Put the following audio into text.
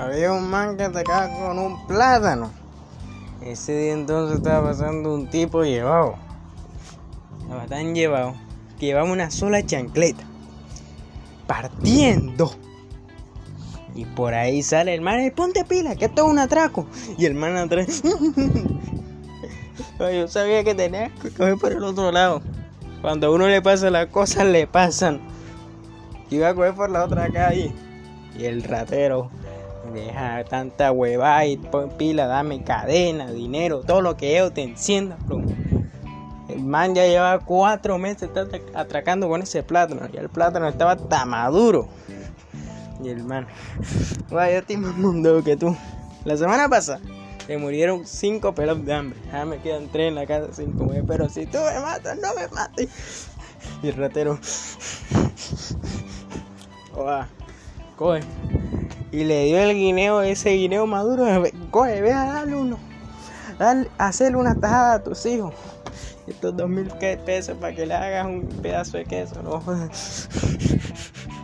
había un man que atacaba con un plátano. Ese día entonces estaba pasando un tipo llevado. Estaba tan llevado que llevaba una sola chancleta. Partiendo. Y por ahí sale el man, ponte pila, que esto es un atraco. Y el man atrás. Yo sabía que tenía que coger por el otro lado. Cuando a uno le pasa las cosas, le pasan. Iba a coger por la otra calle. Y el ratero deja tanta hueva y pila, dame cadena, dinero, todo lo que yo te encienda, El man ya lleva cuatro meses atracando con ese plátano. Y el plátano estaba tan maduro. Y el man, yo estoy más mundo que tú. La semana pasada se murieron cinco pelos de hambre. Ya me quedan tres en la casa sin comer. Pero si tú me matas, no me mates. Y el ratero, coge. Y le dio el guineo, ese guineo maduro. Coge, ve a darle uno. Hacerle una tajada a tus hijos. Estos dos mil pesos para que le hagas un pedazo de queso, no